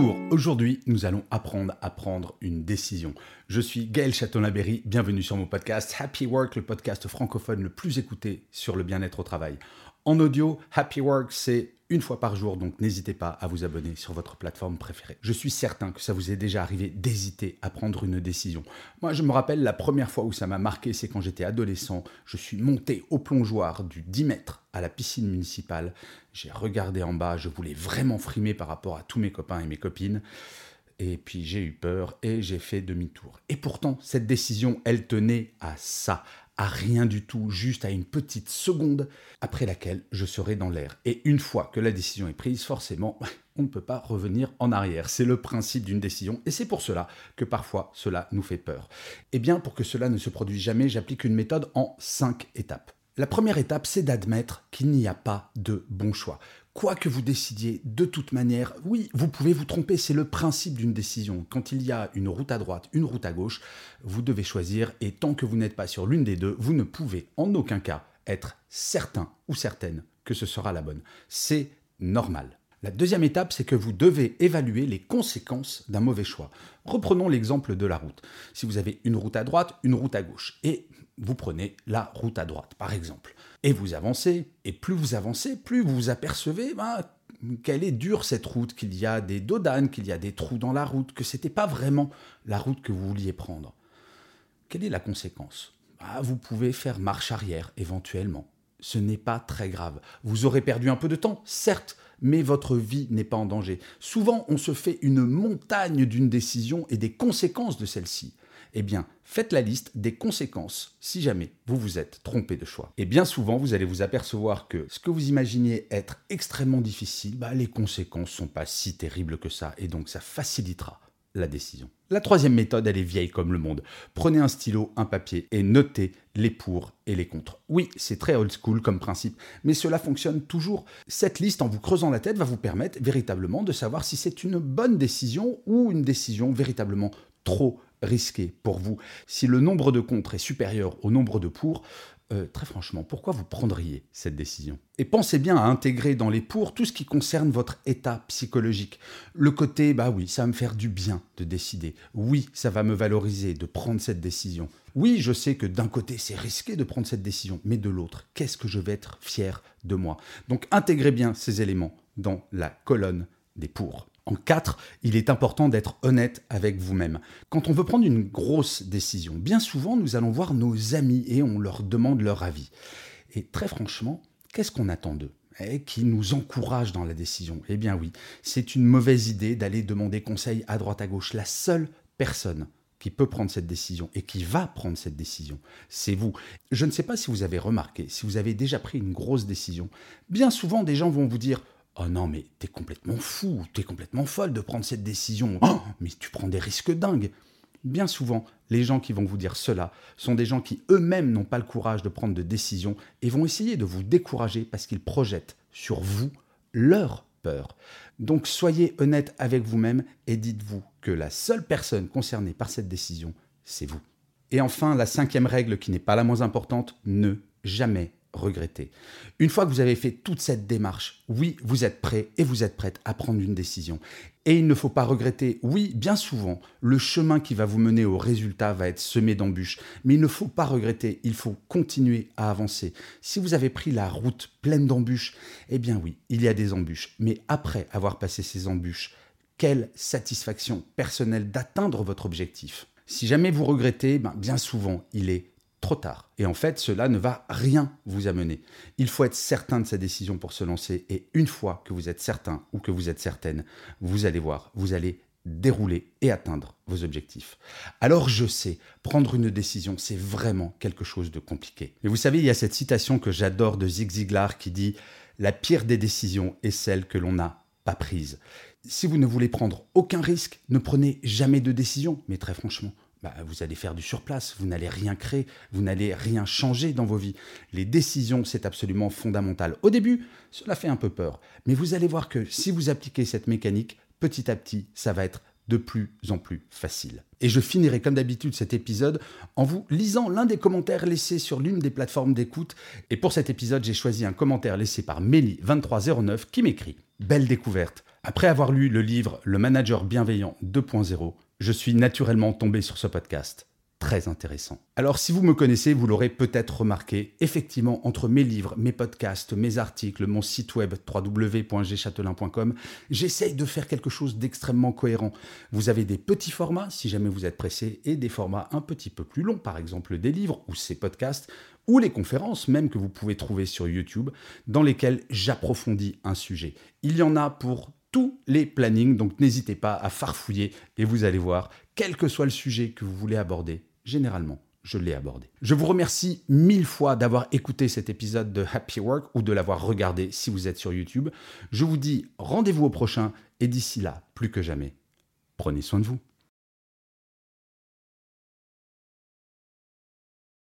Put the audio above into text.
Bonjour, aujourd'hui nous allons apprendre à prendre une décision. Je suis Gaël Châtelain-Berry, bienvenue sur mon podcast Happy Work, le podcast francophone le plus écouté sur le bien-être au travail. En audio, Happy Work, c'est une fois par jour, donc n'hésitez pas à vous abonner sur votre plateforme préférée. Je suis certain que ça vous est déjà arrivé d'hésiter à prendre une décision. Moi, je me rappelle la première fois où ça m'a marqué, c'est quand j'étais adolescent. Je suis monté au plongeoir du 10 mètres à la piscine municipale. J'ai regardé en bas, je voulais vraiment frimer par rapport à tous mes copains et mes copines. Et puis j'ai eu peur et j'ai fait demi-tour. Et pourtant, cette décision, elle tenait à ça, rien du tout, juste à une petite seconde après laquelle je serai dans l'air. Et une fois que la décision est prise, forcément, on ne peut pas revenir en arrière. C'est le principe d'une décision et c'est pour cela que parfois cela nous fait peur. Eh bien, pour que cela ne se produise jamais, j'applique une méthode en cinq étapes. La première étape, c'est d'admettre qu'il n'y a pas de bon choix quoi que vous décidiez, de toute manière, oui, vous pouvez vous tromper, c'est le principe d'une décision. Quand il y a une route à droite, une route à gauche, vous devez choisir et tant que vous n'êtes pas sur l'une des deux, vous ne pouvez en aucun cas être certain ou certaine que ce sera la bonne. C'est normal. La deuxième étape, c'est que vous devez évaluer les conséquences d'un mauvais choix. Reprenons l'exemple de la route. Si vous avez une route à droite, une route à gauche, et vous prenez la route à droite, par exemple. Et vous avancez, et plus vous avancez, plus vous apercevez ben, qu'elle est dure cette route, qu'il y a des dodanes, qu'il y a des trous dans la route, que ce n'était pas vraiment la route que vous vouliez prendre. Quelle est la conséquence? Ben, Vous pouvez faire marche arrière éventuellement. Ce n'est pas très grave. Vous aurez perdu un peu de temps, certes, mais votre vie n'est pas en danger. Souvent, on se fait une montagne d'une décision et des conséquences de celle-ci eh bien, faites la liste des conséquences si jamais vous vous êtes trompé de choix. Et bien souvent, vous allez vous apercevoir que ce que vous imaginiez être extrêmement difficile, bah, les conséquences sont pas si terribles que ça, et donc ça facilitera la décision. La troisième méthode, elle est vieille comme le monde. Prenez un stylo, un papier et notez les pour et les contre. Oui, c'est très old school comme principe, mais cela fonctionne toujours. Cette liste, en vous creusant la tête, va vous permettre véritablement de savoir si c'est une bonne décision ou une décision véritablement trop risqué pour vous. Si le nombre de contre est supérieur au nombre de pour, euh, très franchement, pourquoi vous prendriez cette décision? Et pensez bien à intégrer dans les pour tout ce qui concerne votre état psychologique. Le côté, bah oui, ça va me faire du bien de décider. Oui, ça va me valoriser de prendre cette décision. Oui, je sais que d'un côté, c'est risqué de prendre cette décision, mais de l'autre, qu'est-ce que je vais être fier de moi? Donc intégrez bien ces éléments dans la colonne des pour. En quatre, il est important d'être honnête avec vous-même. Quand on veut prendre une grosse décision, bien souvent nous allons voir nos amis et on leur demande leur avis. Et très franchement, qu'est-ce qu'on attend d'eux et qui nous encourage dans la décision? Eh bien oui, c'est une mauvaise idée d'aller demander conseil à droite à gauche. La seule personne qui peut prendre cette décision et qui va prendre cette décision, c'est vous. Je ne sais pas si vous avez remarqué, si vous avez déjà pris une grosse décision, bien souvent des gens vont vous dire Oh non, mais t'es complètement fou, t'es complètement folle de prendre cette décision. Oh, mais tu prends des risques dingues. Bien souvent, les gens qui vont vous dire cela sont des gens qui eux-mêmes n'ont pas le courage de prendre de décisions et vont essayer de vous décourager parce qu'ils projettent sur vous leur peur. Donc soyez honnête avec vous-même et dites-vous que la seule personne concernée par cette décision, c'est vous. Et enfin, la cinquième règle qui n'est pas la moins importante, ne jamais regretter. Une fois que vous avez fait toute cette démarche, oui, vous êtes prêt et vous êtes prête à prendre une décision. Et il ne faut pas regretter, oui, bien souvent, le chemin qui va vous mener au résultat va être semé d'embûches, mais il ne faut pas regretter, il faut continuer à avancer. Si vous avez pris la route pleine d'embûches, eh bien oui, il y a des embûches, mais après avoir passé ces embûches, quelle satisfaction personnelle d'atteindre votre objectif? Si jamais vous regrettez, ben, bien souvent, il est trop tard. Et en fait, cela ne va rien vous amener. Il faut être certain de sa décision pour se lancer. Et une fois que vous êtes certain ou que vous êtes certaine, vous allez voir, vous allez dérouler et atteindre vos objectifs. Alors je sais, prendre une décision, c'est vraiment quelque chose de compliqué. Et vous savez, il y a cette citation que j'adore de Zig Ziglar qui dit ⁇ La pire des décisions est celle que l'on n'a pas prise. Si vous ne voulez prendre aucun risque, ne prenez jamais de décision, mais très franchement, bah, vous allez faire du surplace, vous n'allez rien créer, vous n'allez rien changer dans vos vies. Les décisions, c'est absolument fondamental. Au début, cela fait un peu peur, mais vous allez voir que si vous appliquez cette mécanique, petit à petit, ça va être de plus en plus facile. Et je finirai comme d'habitude cet épisode en vous lisant l'un des commentaires laissés sur l'une des plateformes d'écoute. Et pour cet épisode, j'ai choisi un commentaire laissé par Mélie2309 qui m'écrit Belle découverte. Après avoir lu le livre Le manager bienveillant 2.0, je suis naturellement tombé sur ce podcast. Très intéressant. Alors si vous me connaissez, vous l'aurez peut-être remarqué, effectivement, entre mes livres, mes podcasts, mes articles, mon site web www.gchatelain.com, j'essaye de faire quelque chose d'extrêmement cohérent. Vous avez des petits formats, si jamais vous êtes pressé, et des formats un petit peu plus longs, par exemple des livres ou ces podcasts, ou les conférences même que vous pouvez trouver sur YouTube, dans lesquelles j'approfondis un sujet. Il y en a pour tous les plannings, donc n'hésitez pas à farfouiller et vous allez voir, quel que soit le sujet que vous voulez aborder, généralement, je l'ai abordé. Je vous remercie mille fois d'avoir écouté cet épisode de Happy Work ou de l'avoir regardé si vous êtes sur YouTube. Je vous dis rendez-vous au prochain et d'ici là, plus que jamais, prenez soin de vous.